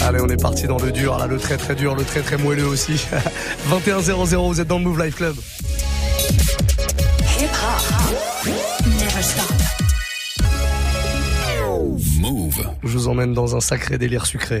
Allez, on est parti dans le dur, là, le très très dur, le très très moelleux aussi. 21 00, vous êtes dans le Move Life Club. Hip -hop. Never stop. Move. Je vous emmène dans un sacré délire sucré.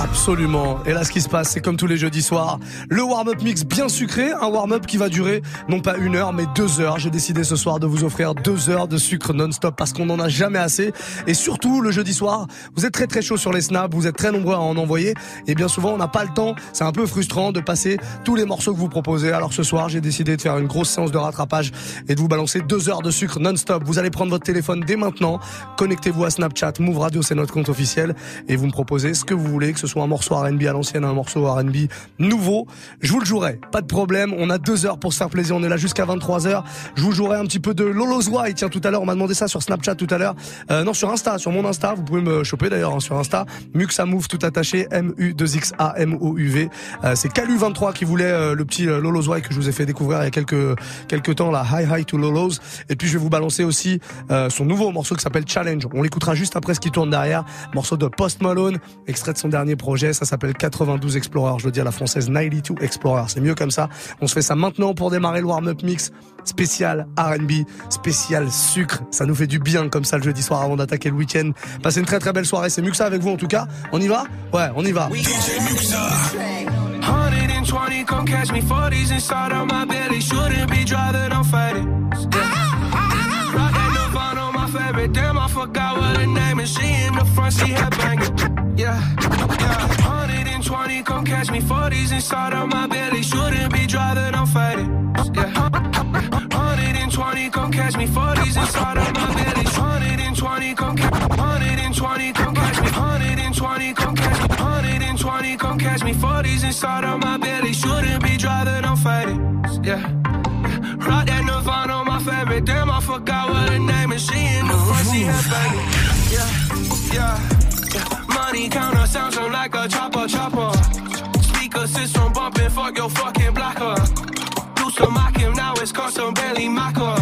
Absolument. Et là, ce qui se passe, c'est comme tous les jeudis soirs, le warm-up mix bien sucré, un warm-up qui va durer non pas une heure, mais deux heures. J'ai décidé ce soir de vous offrir deux heures de sucre non-stop parce qu'on n'en a jamais assez. Et surtout, le jeudi soir, vous êtes très très chaud sur les snaps, vous êtes très nombreux à en envoyer. Et bien souvent, on n'a pas le temps. C'est un peu frustrant de passer tous les morceaux que vous proposez. Alors ce soir, j'ai décidé de faire une grosse séance de rattrapage et de vous balancer deux heures de sucre non-stop. Vous allez prendre votre téléphone dès maintenant, connectez-vous à Snapchat, Move Radio, c'est notre compte officiel, et vous me proposez ce que vous voulez, soit un morceau R&B à l'ancienne, un morceau R&B nouveau. Je vous le jouerai, pas de problème. On a deux heures pour se faire plaisir. On est là jusqu'à 23 h Je vous jouerai un petit peu de Lolo's White. Tiens, tout à l'heure, on m'a demandé ça sur Snapchat tout à l'heure. Euh, non, sur Insta, sur mon Insta. Vous pouvez me choper d'ailleurs hein, sur Insta. Muxa Move tout attaché. M-U-2-X-A-M-O-U-V. Euh, c'est Calu23 qui voulait euh, le petit Lolo's White que je vous ai fait découvrir il y a quelques, quelques temps, la High High to Lolo's. Et puis, je vais vous balancer aussi son nouveau morceau qui s'appelle Challenge. On l'écoutera juste après ce qui tourne derrière. Morceau de Post Malone, extrait de son dernier projet ça s'appelle 92 Explorer, je veux dire la française 92 Explorer, c'est mieux comme ça. On se fait ça maintenant pour démarrer le warm-up mix spécial R&B, spécial sucre. Ça nous fait du bien comme ça le jeudi soir avant d'attaquer le week-end. Passez une très très belle soirée, c'est ça avec vous en tout cas. On y va? Ouais, on y va. 120, come catch me 40s inside of my belly. Shouldn't be driving, I'm fighting. Favorite. Damn, I forgot what her name is. She in the front, she had banging. Yeah, yeah. 120, come catch me. 40s inside of my belly. Shouldn't be driving, I'm fighting. Yeah. 120, come catch me. 40s inside of my belly. 120, come catch me. 120, come catch me. 120, come catch me. 120, come catch me. 40s inside of my belly. Shouldn't be driving, I'm fighting. Yeah. That Nirvana on my favorite. Damn, I forgot what her name is. She in the front, she had banging. Yeah, yeah money counter sounds like a chopper, chopper. Speaker system bumping, fuck your fucking blocker. Do some mock him, now it's custom Bentley Maccas.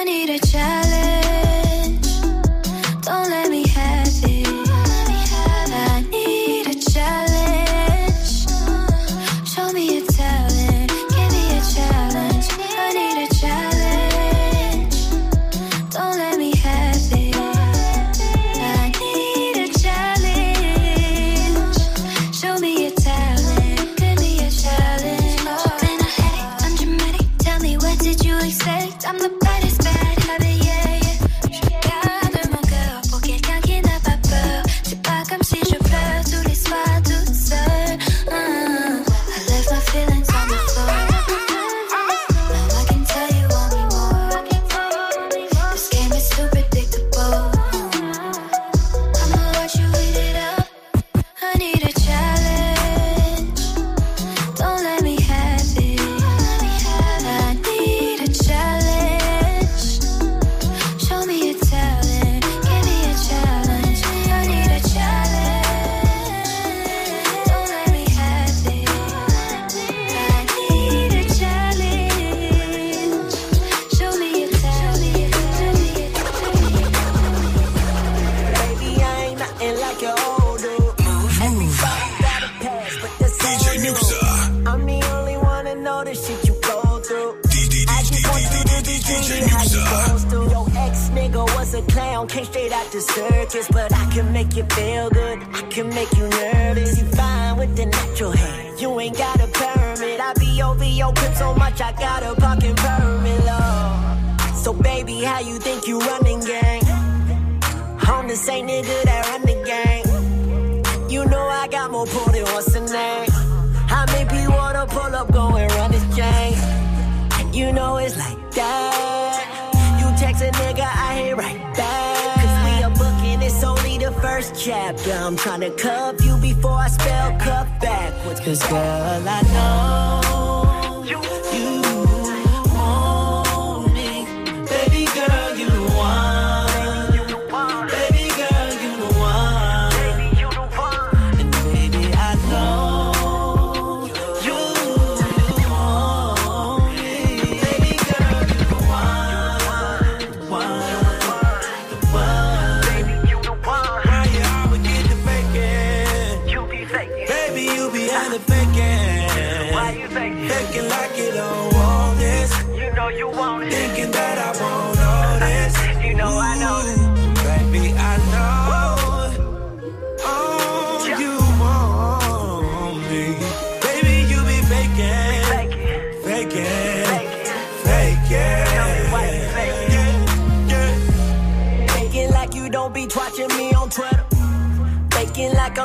I need a challenge you know it's like that. You text a nigga, I hit right back. Cause we are bookin', it's only the first chapter. I'm trying to cuff you before I spell cuff backwards. Cause girl, I know you.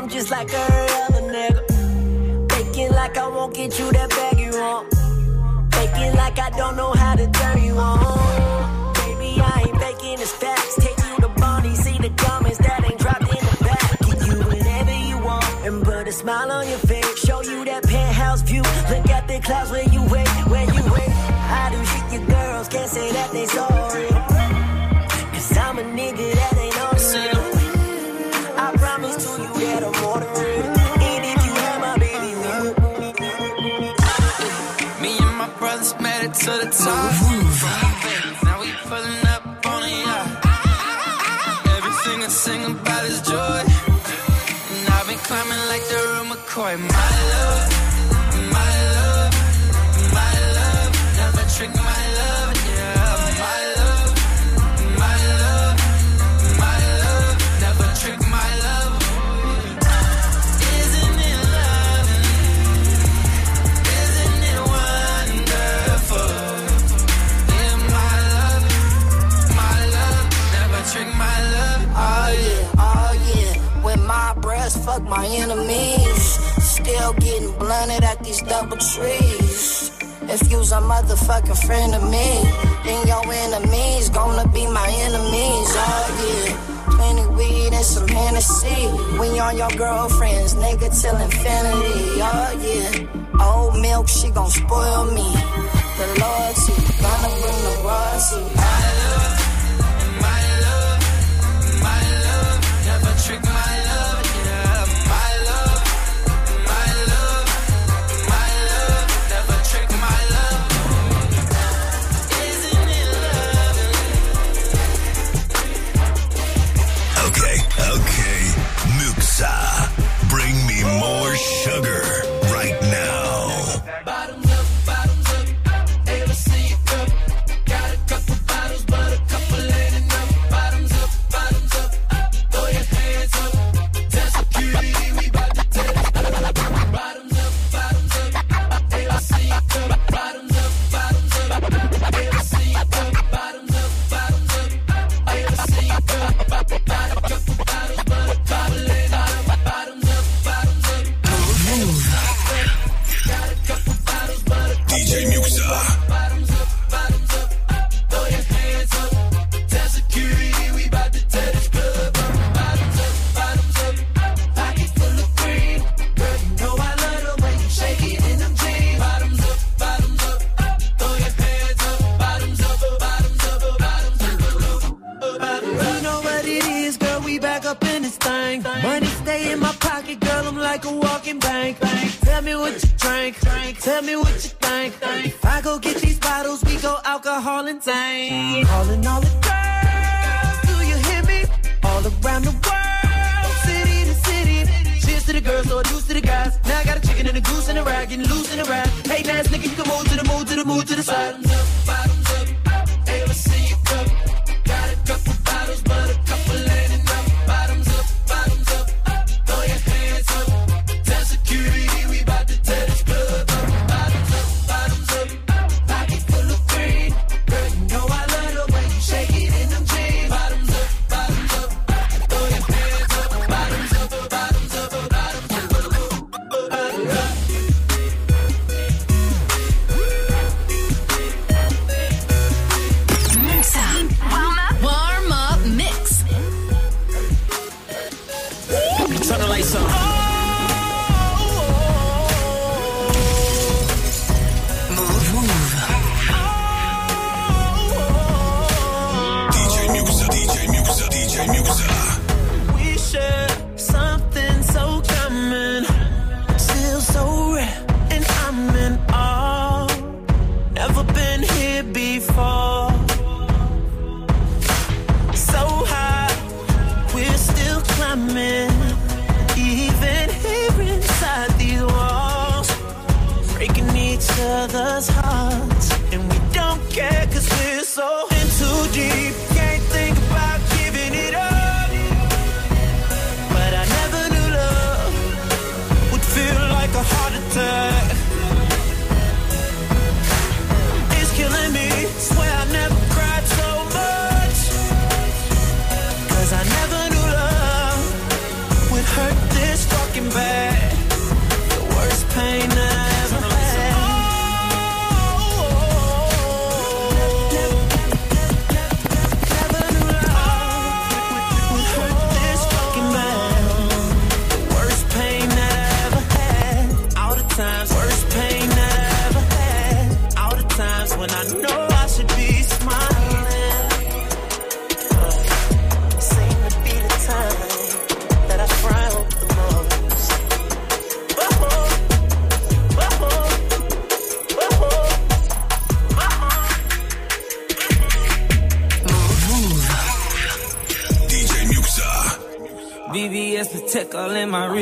Just like every other nigga. Faking like I won't get you that bag you want. Faking like I don't know how to turn you on. Baby, I ain't faking, it's facts. Take you to Bonnie, see the diamonds that ain't dropped in the back. Get you whatever you want and put a smile on your face. Show you that penthouse view. Look at the clouds where you wait. McCoy. My love, my love, my love. Never trick my love, yeah. My love, my love, my love. Never trick my love. Isn't it lovely? Isn't it wonderful? Yeah, my love, my love. Never trick my love. Oh yeah, oh yeah. When my breath, fuck my enemy still getting blunted at these double trees. If you's a motherfucking friend of me, then your enemies gonna be my enemies. Oh yeah plenty weed and some Hennessy. We on your girlfriends, nigga, till infinity. Oh yeah, old milk, she gon' spoil me. The loyalty, gonna bring the royalty. Hallelujah. DJ Muxa. Climbing, even here inside these walls, breaking each other's hearts, and we don't care 'cause we're so in too deep.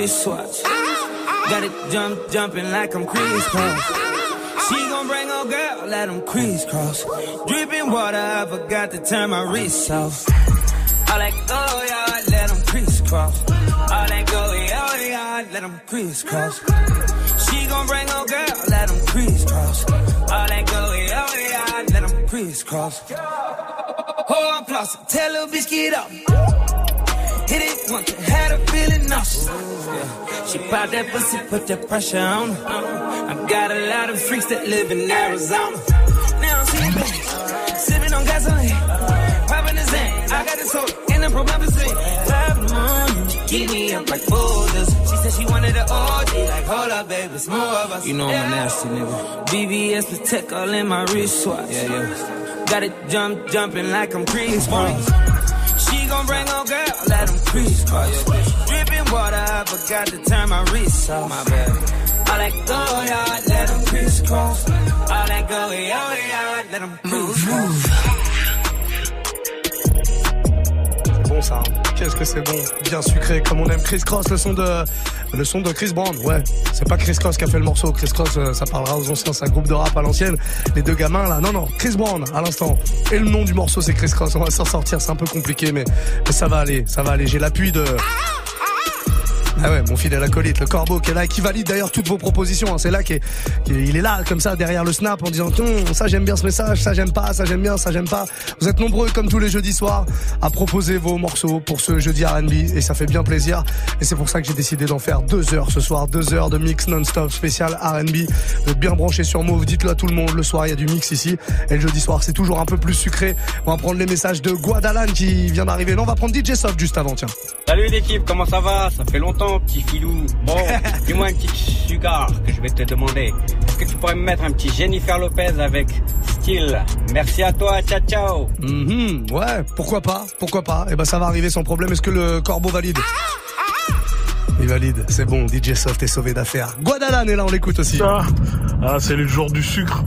Wristwatch. Got it jump, jumping like I'm Kris Kross. She gon' bring her girl, let them crisscross. Dripping water, I forgot to turn my wrist off. All that go yard, let them crisscross. All that go yard, let them crisscross. She gon' bring her girl, let them crisscross. All that go yard, let them crisscross. Oh, I'm flossing, tell her bitch get up. Hit it once, had a feeling nauseous. Yeah. She pop that pussy, put that pressure on her. I got a lot of freaks that live in Arizona. Now I'm seeing baby, sipping on gasoline, popping the Zan. I got this soda in the promethazine. Five morning, keep me up like boulders. She said she wanted an OG, like hold up, baby, it's more of us. You know I'm a nasty nigga. BBS the tech all in my wristwatch. Yeah, yeah. Got it jump, jumping like I'm Kris Kross. She gon' bring her girl, let them crisscross. Dripping water, I forgot to turn my wrist off. My bad. All that go yard, let them crisscross. All that go yard, let them crisscross. Ça, hein. qu'est-ce que c'est bon, bien sucré comme on aime. Chris Cross, le son de le son de Chris Brown. Ouais, c'est pas Chris Cross qui a fait le morceau. Chris Cross, euh, ça parlera aux anciens, c'est un groupe de rap à l'ancienne. Les deux gamins là, non non, Chris Brown à l'instant. Et le nom du morceau c'est Chris Cross. On va s'en sortir, c'est un peu compliqué, mais, mais ça va aller, ça va aller. J'ai l'appui de ah ouais, mon fidèle acolyte, le corbeau qui est là, qui valide d'ailleurs toutes vos propositions. hein. C'est là qu'il est, là, comme ça, derrière le snap, en disant Hum, ça j'aime bien ce message, ça j'aime pas, ça j'aime bien, ça j'aime pas. Vous êtes nombreux, comme tous les jeudis soirs, à proposer vos morceaux pour ce jeudi R&B et ça fait bien plaisir. Et c'est pour ça que j'ai décidé d'en faire deux heures ce soir, deux heures de mix non-stop spécial R&B. Vous bien branchés sur Move, dites-le à tout le monde. Le soir, il y a du mix ici. Et le jeudi soir, c'est toujours un peu plus sucré. On va prendre les messages de Guadalan qui vient d'arriver. Non, on va prendre DJ Soft juste avant, tiens. Salut l'équipe, comment ça va? Ça fait longtemps, petit filou. Bon, dis-moi un petit sugar que je vais te demander. Est-ce que tu pourrais me mettre un petit Jennifer Lopez avec style? Merci à toi, ciao ciao. Mhm, ouais, pourquoi pas, pourquoi pas. Et ben ça va arriver sans problème. Est-ce que le corbeau valide? Il valide, c'est bon. DJ Soft est sauvé d'affaires. Guadalan est là, on l'écoute aussi. Ah, ah, c'est le jour du sucre.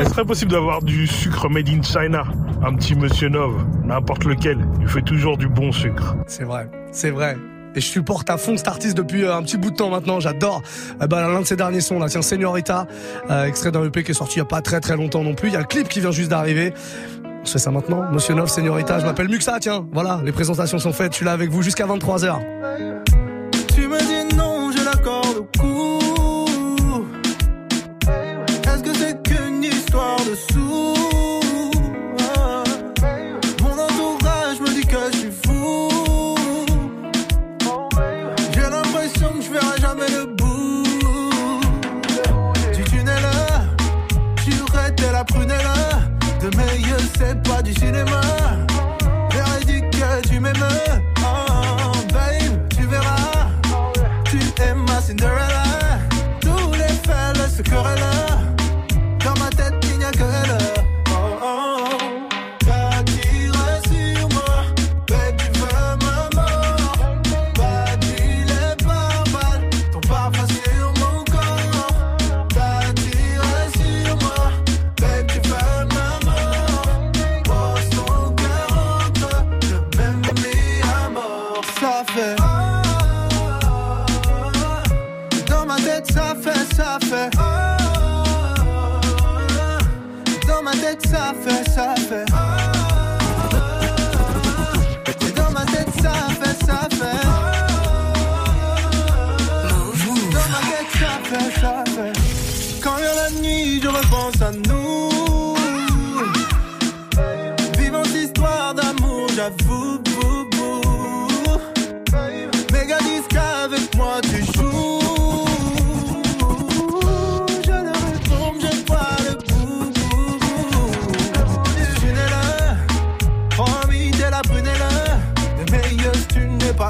Est-ce serait possible d'avoir du sucre made in China? Un petit Monsieur Nov, n'importe lequel, il fait toujours du bon sucre. C'est vrai, c'est vrai. Et je supporte à fond cet artiste depuis euh, un petit bout de temps maintenant. J'adore euh, bah, l'un de ses derniers sons là, tiens Señorita, euh, extrait d'un EP qui est sorti il y a pas très très longtemps non plus. Il y a le clip qui vient juste d'arriver. On se fait ça maintenant. Monsieur Nov, Señorita, je m'appelle Muxa, tiens. Voilà, les présentations sont faites. Je suis là avec vous jusqu'à 23h. À nous. Vivant cette histoire d'amour, j'avoue, bou, bou. Méga disque avec moi, tu joues. Je le retombe, je vois le bout, t'es la prunelle. De tu n'es pas.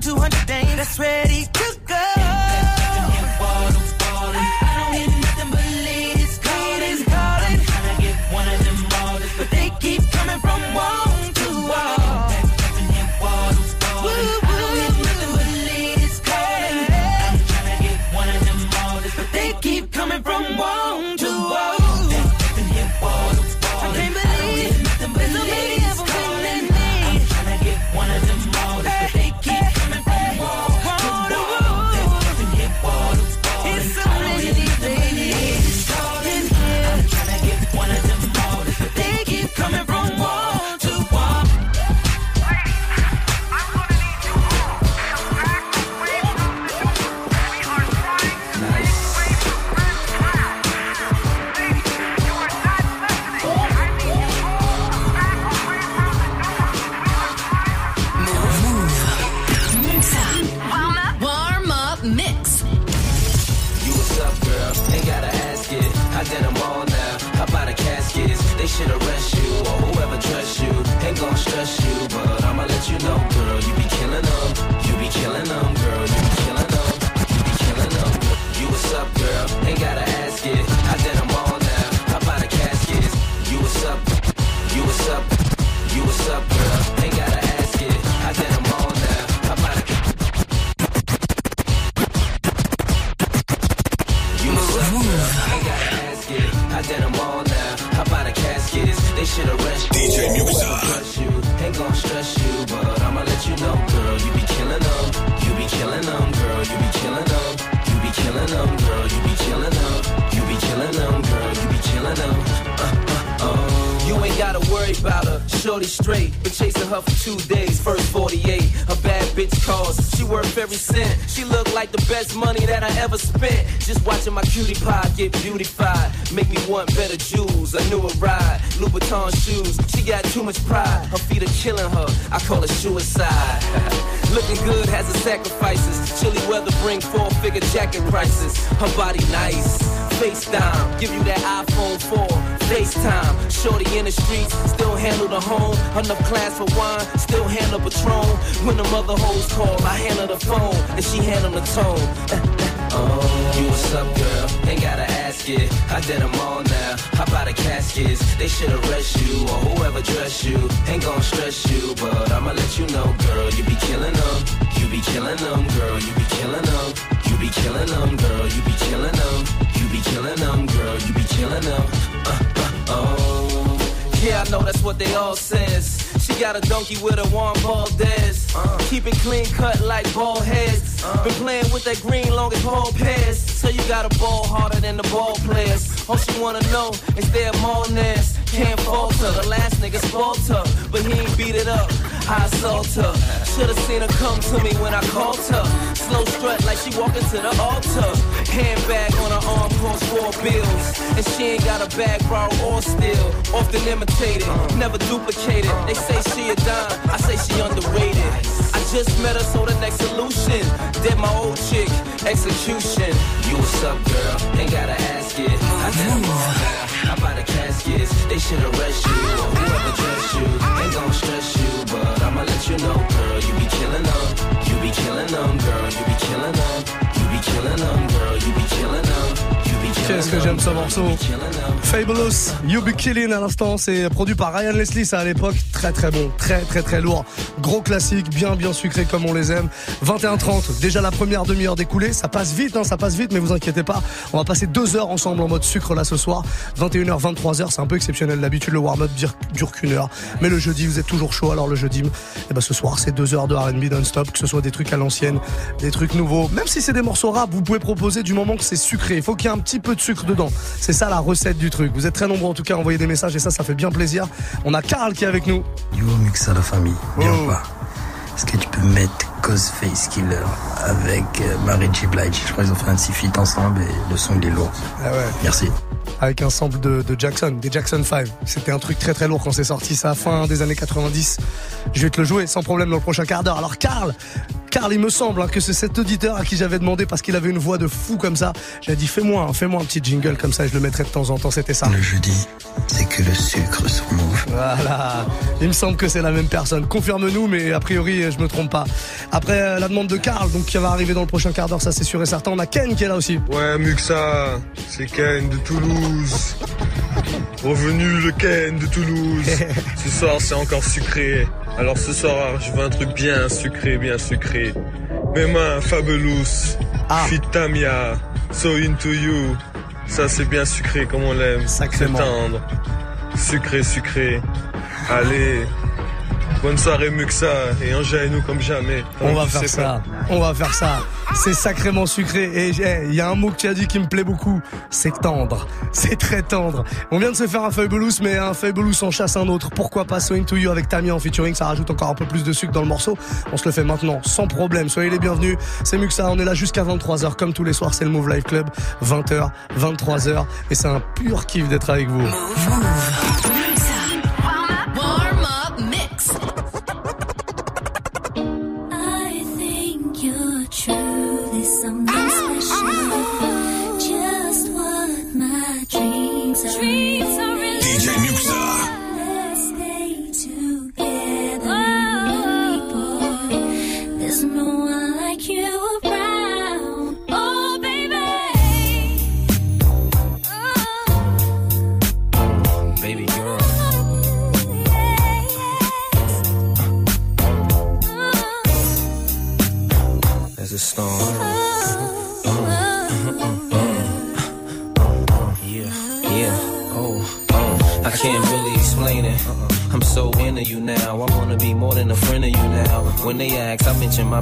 200 dames that's ready to shorty straight, been chasing her for two days. First 48, a bad bitch cause. She worth every cent. She look like the best money that I ever spent. Just watching my cutie pie get beautified. Make me want better jewels. A newer ride. Louboutin shoes. She got too much pride. Her feet are killing her. I call it suicide. Looking good has its sacrifices. Chilly weather bring four figure jacket prices. Her body nice. FaceTime, give you that iPhone 4. FaceTime, shorty in the streets, still handle the home. Enough class for wine, still handle Patron. When the mother hoes call, I handle the phone, and she handle the tone. Oh, you what's up, girl? Ain't gotta ask it. I did them all now. How about the caskets? They should arrest you or whoever dress you. Ain't gon' stress you, but I'ma let you know, girl. You be killing them. You be killing them, girl. You be killing them. You be killing them, girl. You be killing them. You be killing them, girl. You be killing them. Uh, uh, oh, yeah, I know that's what they all says. She got a donkey with a warm Valdez. Uh, keep it clean cut like ball heads. Been playing with that green long as ball pairs. So you got a ball harder than the ball players. All she wanna know is their Marnez. Can't falter. The last nigga's her, but he ain't beat it up. I assault her. Should've seen her come to me when I called her. Slow strut like she walking to the altar. Handbag on her arm cost four bills. And she ain't got a bag borrow or steal. Often imitated, never duplicated. They say she a dime, I say she underrated. I just met her, so the next solution. Dead my old chick, execution. You what's up, girl? Ain't gotta ask it. I now. How about the caskets? They should arrest you or whoever dress you. Ain't gon' stress you, but I'ma let you know, girl. You be killing them. You be killing them, girl. You be killing them. You be killing them, girl. You be killing them. You be killing Qu'est-ce que j'aime ce morceau? Fabulous, You Be Killing à l'instant, c'est produit par Ryan Leslie, ça à l'époque, très très bon, très très très lourd, gros classique, bien bien sucré comme on les aime. 21h30, déjà la première demi-heure découlée, ça passe vite, hein, ça passe vite, mais vous inquiétez pas, on va passer deux heures ensemble en mode sucre là ce soir. 21h, 23h, c'est un peu exceptionnel, d'habitude le warm-up dure, qu'une heure, mais le jeudi vous êtes toujours chaud, alors le jeudi, eh ben, ce soir c'est deux heures de R&B non-stop, que ce soit des trucs à l'ancienne, des trucs nouveaux, même si c'est des morceaux rap, vous pouvez proposer du moment que c'est sucré, il faut qu'il y ait un petit peu de sucre dedans, c'est ça la recette du truc. Vous êtes très nombreux en tout cas à envoyer des messages et ça, ça fait bien plaisir. On a Karl qui est avec nous. Yo, Muxa la famille, bien Oh. ou pas Est-ce que tu peux mettre Ghostface Killer avec euh, Mary J. Blige Je crois qu'ils ont fait un petit feat ensemble et le son il est lourd. Ah ouais. Merci. avec un sample de, de Jackson, des Jackson 5. C'était un truc très très lourd quand c'est sorti, ça fin des années 90. Je vais te le jouer sans problème dans le prochain quart d'heure. Alors Karl, Karl, il me semble hein, que c'est cet auditeur à qui j'avais demandé parce qu'il avait une voix de fou comme ça. J'ai dit fais-moi, un- fais-moi un petit jingle comme ça et je le mettrai de temps en temps. C'était ça. Le jeudi, c'est que le sucre sur. Voilà. Il me semble que c'est la même personne. Confirme-nous, mais a priori, je me trompe pas. Après euh, la demande de Karl, donc qui va arriver dans le prochain quart d'heure, ça c'est sûr et certain. On a Ken qui est là aussi. Ouais, Muxa, c'est Ken de Toulouse. Revenu le Ken de Toulouse. ce soir, c'est encore sucré. Alors ce soir, je veux un truc bien sucré, bien sucré. Mes mains, Fabulous. Fit Tamia. So into you. Ça, c'est bien sucré comme on l'aime. C'est tendre. Sucré, sucré. Allez. Bonne soirée, Muxa. Et enjaille-nous comme jamais. On va Tu faire ça. On va faire ça. C'est sacrément sucré. Et eh, il y a un mot que tu as dit qui me plaît beaucoup. C'est tendre. C'est très tendre. On vient de se faire un Fabulous, mais un Fabulous en chasse un autre. Pourquoi pas So Into You avec Tamia en featuring? Ça rajoute encore un peu plus de sucre dans le morceau. On se le fait maintenant, sans problème. Soyez les bienvenus. C'est Muxa. On est là jusqu'à 23h. Comme tous les soirs, c'est le Move Live Club. 20h, 23h. Et c'est un pur kiff d'être avec vous.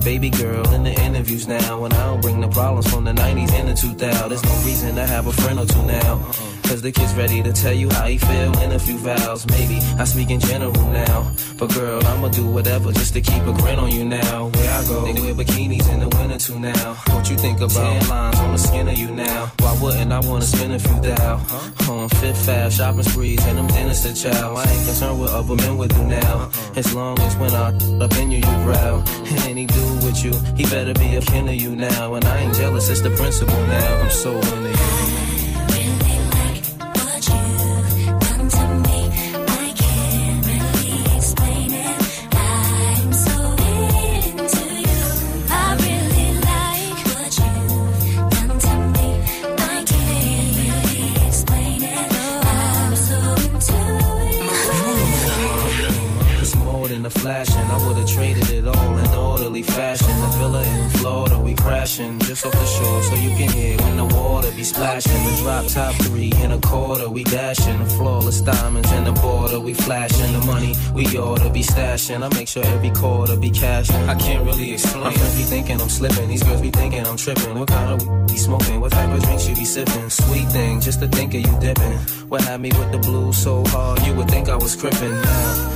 Baby girl in the interviews now. And I don't bring the problems from the 90s and the 2000s. There's no reason to have a friend or two now. Cause the kid's ready to tell you how he feel in a few vows. Maybe I speak in general now. But girl, I'ma do whatever just to keep a grin on you now. Where I go, they wear bikinis in the winter too now. What you think about tan lines on the skin of you now? Why wouldn't I wanna spend a few thou? On Fifth Ave, shopping sprees, and them dinners to chow. I ain't concerned what other men would do now. Uh-uh. As long as when I up in you, you growl. And any dude with you, he better be a kin of you now. And I ain't jealous, it's the principle now. I'm so into you. Splashing. The drop top three in a quarter, we dashing. The flawless diamonds in the border, we flashing. The money we ought to be stashing. I make sure every quarter be cashing. I can't really explain. My friends be thinking I'm slipping. These girls be thinking I'm tripping. What kind of be smoking? What type of drinks you be sipping? Sweet thing, just to think of you dipping. What had me with the blues so hard, you would think I was crippin'. Now,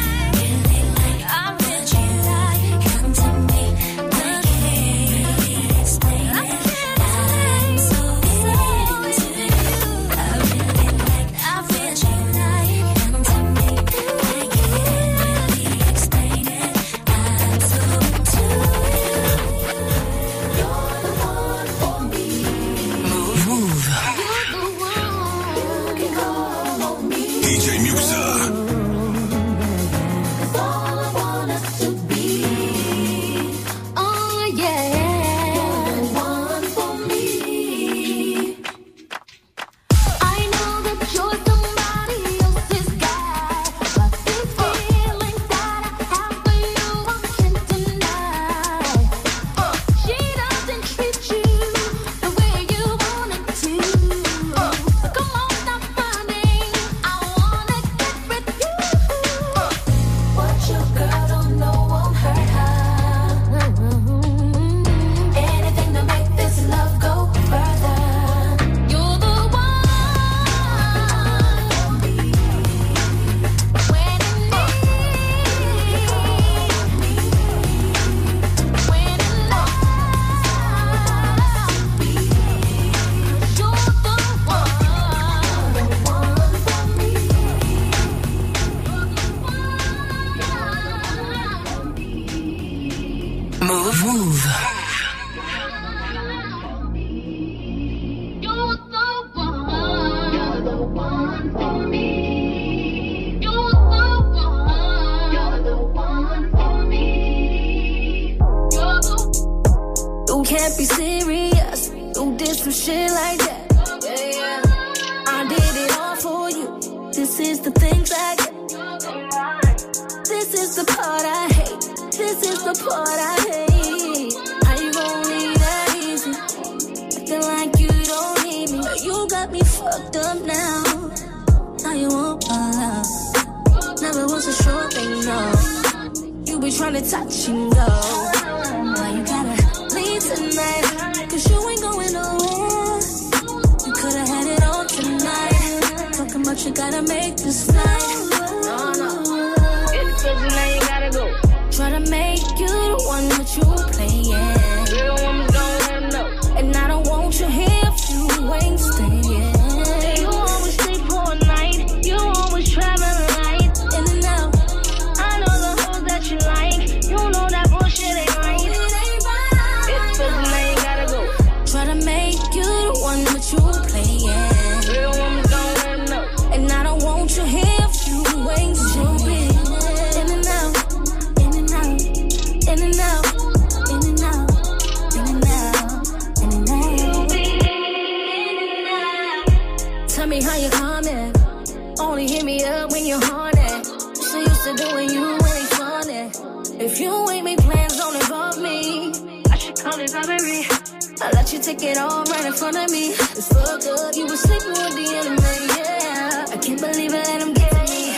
I you it all right in front of me. It's fucked up, you were sleeping with the enemy, yeah. I can't believe it, let him get to me.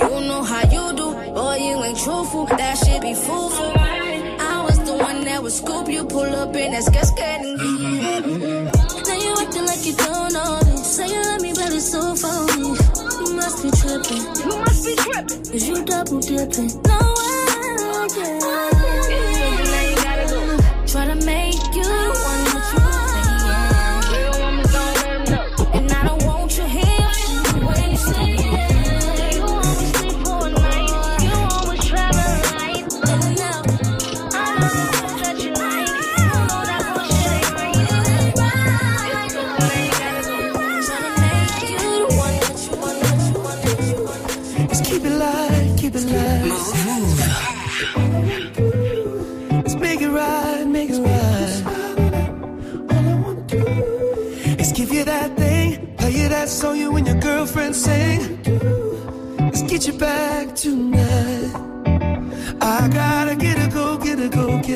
You know how you do, boy, you ain't truthful. That shit be foolful. I was the one that would scoop you, pull up in that skirt, skirt, and Now you acting like you don't know this. Say you love me, but it's so phony. You must be tripping. You must be tripping. Cause you double dipping. No way, yeah.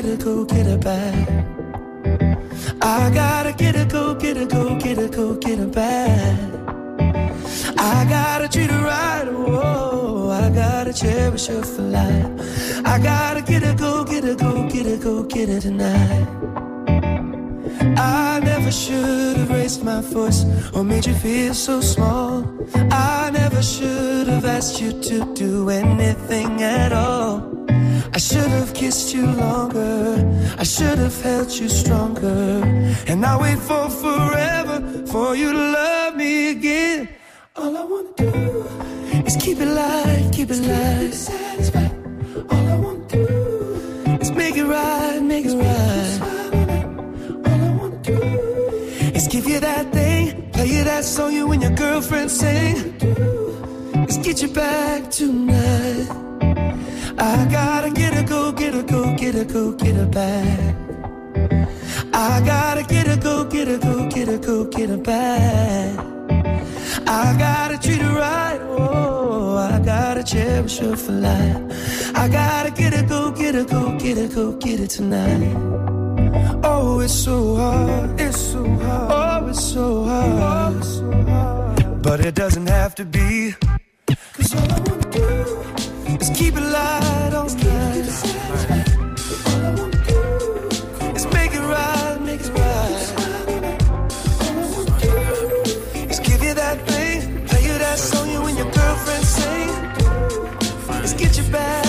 Get a go, get her back. I gotta get a go, get a go, get a go, get her back. I gotta treat her right, oh, I gotta cherish her for life. I gotta get her, go, get her, go, get her, go, get her tonight. I never should have raised my voice or made you feel so small. I never should have asked you to do anything at all. I should have kissed you longer. I should have held you stronger. And I wait for forever for you to love me again. All I wanna do is keep it light, keep it light. Satisfied. All I wanna do is make it right, make it right. All I wanna do is give you that thing, play you that song you and your girlfriend sing. Let's get you back tonight. I gotta get her, go, get her, go, get her, go, get her back. I gotta get her, go, get her, go, get her, go, get her back. I gotta treat her right, oh, I gotta cherish her for life. I gotta get her, go, get her, go, get her, go, get her tonight. Oh, it's so hard, it's so hard, oh, it's so hard, it's so hard. But it doesn't have to be, cause all I wanna do is keep it light wanna do is make it right, make it right. Let's give you that thing, play you that song you and your girlfriend sing. Let's get you back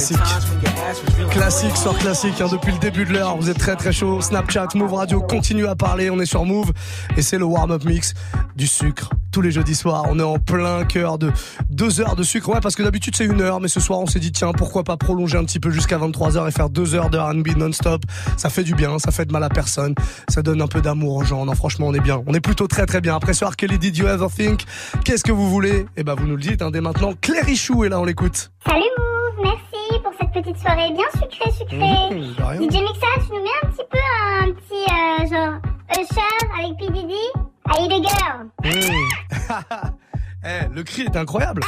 Classique. Classique sur classique hein, depuis le début de l'heure. Vous êtes très très chaud. Snapchat, Move Radio continue à parler. On est sur Move et c'est le warm-up mix du sucre. Tous les jeudis soirs, on est en plein cœur de deux heures de sucre. Ouais, parce que d'habitude c'est une heure, mais ce soir on s'est dit tiens pourquoi pas prolonger un petit peu jusqu'à 23 h et faire deux heures de R&B non-stop. Ça fait du bien, ça fait de mal à personne, ça donne un peu d'amour aux gens. Non, franchement, on est bien. On est plutôt très très bien. Après ce soir, Kelly Did You Ever Think? Qu'est-ce que vous voulez? Eh ben vous nous le dites hein, dès maintenant. Claire Richou est là, on l'écoute. Salut merci pour cette petite soirée bien sucrée, sucrée. Mmh. DJ Mixa, tu nous mets un petit peu un petit euh, genre Usher avec P. Diddy I Eat a Girl. Eh, le cri est incroyable.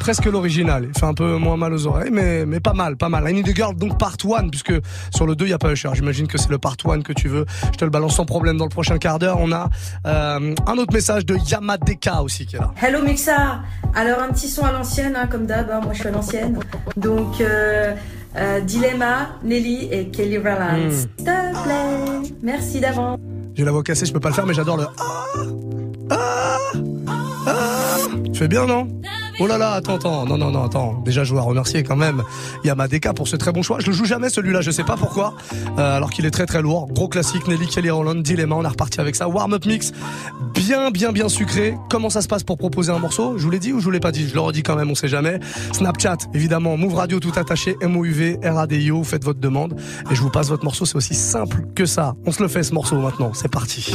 Presque l'original. Il fait un peu moins mal aux oreilles, mais, mais pas mal, pas mal. I Need a Girl, donc part 1, puisque sur le 2, il n'y a pas Usher. J'imagine que c'est le part 1 que tu veux. Je te le balance sans problème dans le prochain quart d'heure. On a euh, un autre message de Yamadeka aussi qui est là. Hello Mixa Alors un petit son à l'ancienne, hein, comme d'hab, hein, moi je suis à l'ancienne. Donc euh, euh, Dilemma, Nelly et Kelly Rowland. Mm. S'il te plaît, merci d'avance. J'ai la voix cassée, je peux pas le faire, mais j'adore le ah, ah, ah. Tu fais bien, non Oh là là, attends, attends, non, non, non, attends. Déjà, je dois remercier quand même Yamadeka pour ce très bon choix. Je le joue jamais celui-là, je sais pas pourquoi, euh, alors qu'il est très très lourd. Gros classique, Nelly Kelly Rowland, Dilemma, on est reparti avec ça. Warm-up mix, bien, bien, bien sucré. Comment ça se passe pour proposer un morceau Je vous l'ai dit ou je vous l'ai pas dit Je le redis quand même, on sait jamais. Snapchat, évidemment, Move Radio tout attaché, MOUV, RADIO, faites votre demande et je vous passe votre morceau. C'est aussi simple que ça. On se le fait ce morceau maintenant, c'est parti.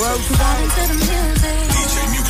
Roll to the music. DJ Music.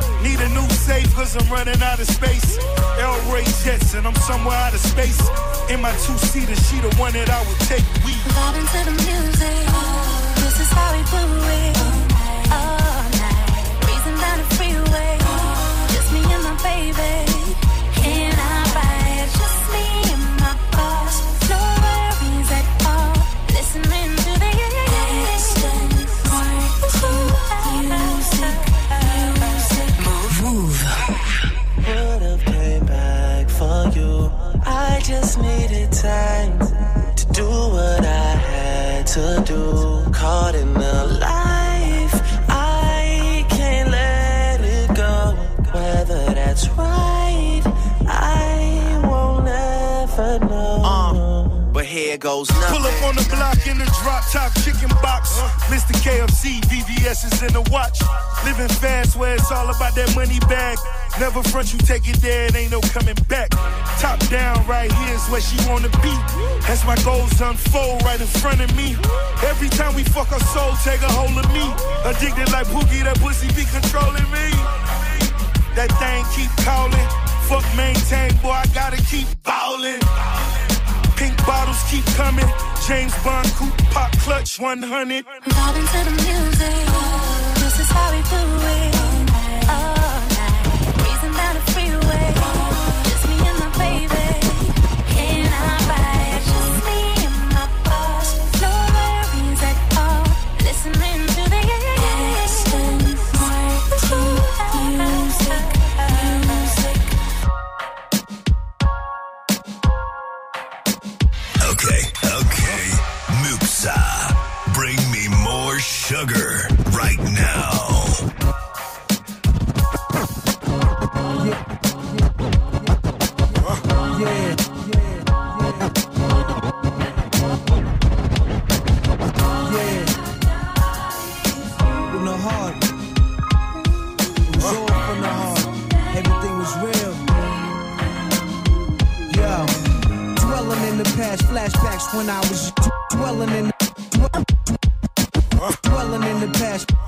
Need a new safe cause I'm running out of space. El Ray Jets and I'm somewhere out of space. In my two seater, she the one that I would take. We Vibing to the music. This is how we do it. All night. Breezing down the freeway. Just me and my baby. You. I just needed time to do what I had to do. Caught in the life, I can't let it go. Whether that's right, I won't ever know. Uh, but here goes nothing. Pull up on the block in the drop top chicken box. Mr. KFC, VVS is in the watch. Living fast where it's all about that money bag. Never front you take it there, it ain't no coming back. Top down right here is where she wanna be. As my goals unfold right in front of me. Every time we fuck our soul, take a hold of me. Addicted like Pookie, that pussy be controlling me. That thing keep calling. Fuck maintain, boy, I gotta keep ballin'. Pink bottles keep coming. James Bond coupe pop clutch 100. Vibing to the music. This is how we do it. When I was dwelling in the dwelling in the past.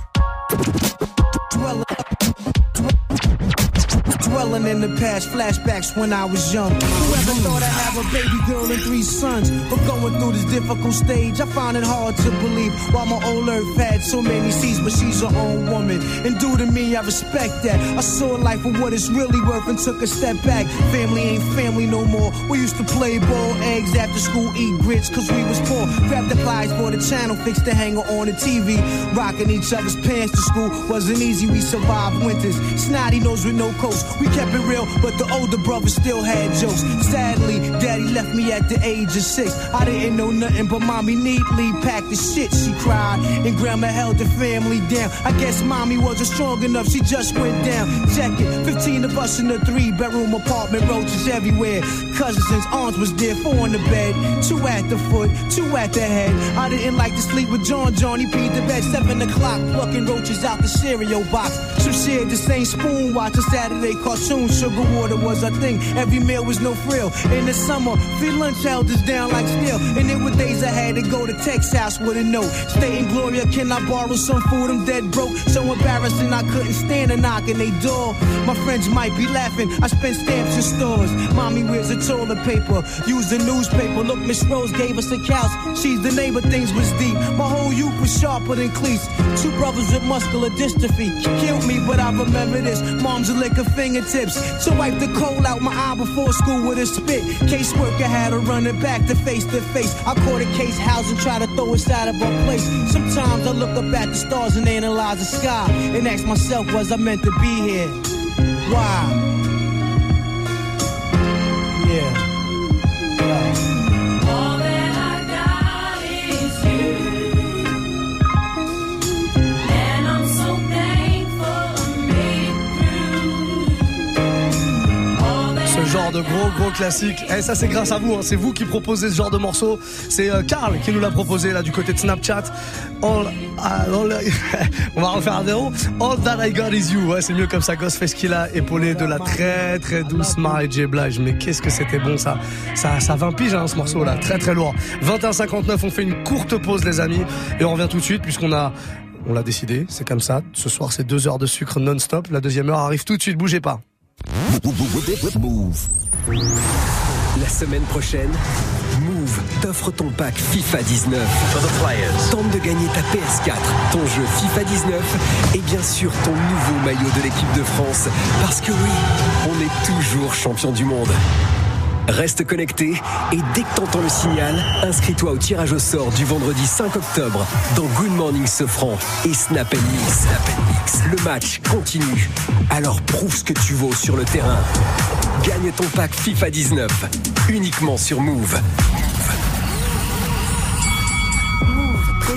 Dwelling in the past, flashbacks when I was young. Whoever thought I'd have a baby girl and three sons? But going through this difficult stage, I find it hard to believe why my old earth had so many seas, but she's her own woman. And due to me, I respect that. I saw life for what it's really worth and took a step back. Family ain't family no more. We used to play ball, eggs after school, eat grits, cause we was poor. Grab the plies for the channel, fix the hanger on the TV. Rocking each other's pants to school wasn't easy, we survived winters. Snotty nose with no coats. We kept it real, but the older brother still had jokes. Sadly, daddy left me at the age of six. I didn't know nothing, but mommy neatly packed the shit. She cried, and grandma held the family down. I guess mommy wasn't strong enough, she just went down. Check it, 15 of us in a three bedroom apartment, roaches everywhere. Cousins and aunts was there, four in the bed, two at the foot, two at the head. I didn't like to sleep with John Johnny peed the bed, seven o'clock, plucking roaches out the cereal box. Some shared the same spoon, watching Saturday cartoon. Sugar water was a thing, every meal was no frill. In the summer, free lunch held us down like steel. And there were days I had to go to house with a note. Stating, Gloria, can I borrow some food? I'm dead broke. So embarrassing, I couldn't stand a knock on they door. My friends might be laughing, I spent stamps in stores. Mommy wears a toilet paper, use the newspaper. Look, Miss Rose gave us a couch. She's the neighbor, things was deep. My whole youth was sharper than cleats. Two brothers with muscular dystrophy. Killed me, but I remember this. Mom's a lick of fingertips. To wipe the coal out my eye before school with a spit. Caseworker had her running back to face to face. I caught a case house and try to throw us out of our place. Sometimes I look up at the stars and analyze the sky. And ask myself, was I meant to be here? Why? Yeah. De gros gros classiques. Et ça c'est grâce à vous, hein. c'est vous qui proposez ce genre de morceau. C'est euh, Karl qui nous l'a proposé là du côté de Snapchat. All, ah, on va refaire un zéro. All that I got is you. Ouais, c'est mieux comme ça. Ghostface qui l'a épaulé de la très très douce Mary J. Blige. Mais qu'est-ce que c'était bon ça. Ça, ça 20 piges hein, ce morceau là. Très très lourd. 21,59. On fait une courte pause les amis et on revient tout de suite puisqu'on a on l'a décidé, c'est comme ça. Ce soir, c'est deux heures de sucre non-stop. La deuxième heure arrive tout de suite, bougez pas. La semaine prochaine, Move t'offre ton pack FIFA 19. Tente de gagner ta PS4, ton jeu FIFA 19 et bien sûr ton nouveau maillot de l'équipe de France. Parce que oui, on est toujours champion du monde. Reste connecté et dès que t'entends le signal, inscris-toi au tirage au sort du vendredi 5 octobre dans Good Morning Sofran et Snap Mix. Snap Mix. Le match continue. Alors prouve ce que tu vaux sur le terrain. Gagne ton pack FIFA 19 uniquement sur Move.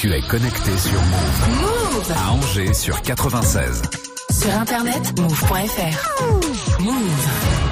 Tu es connecté sur Move. Move À Angers sur 96. Sur internet, move.fr. Move.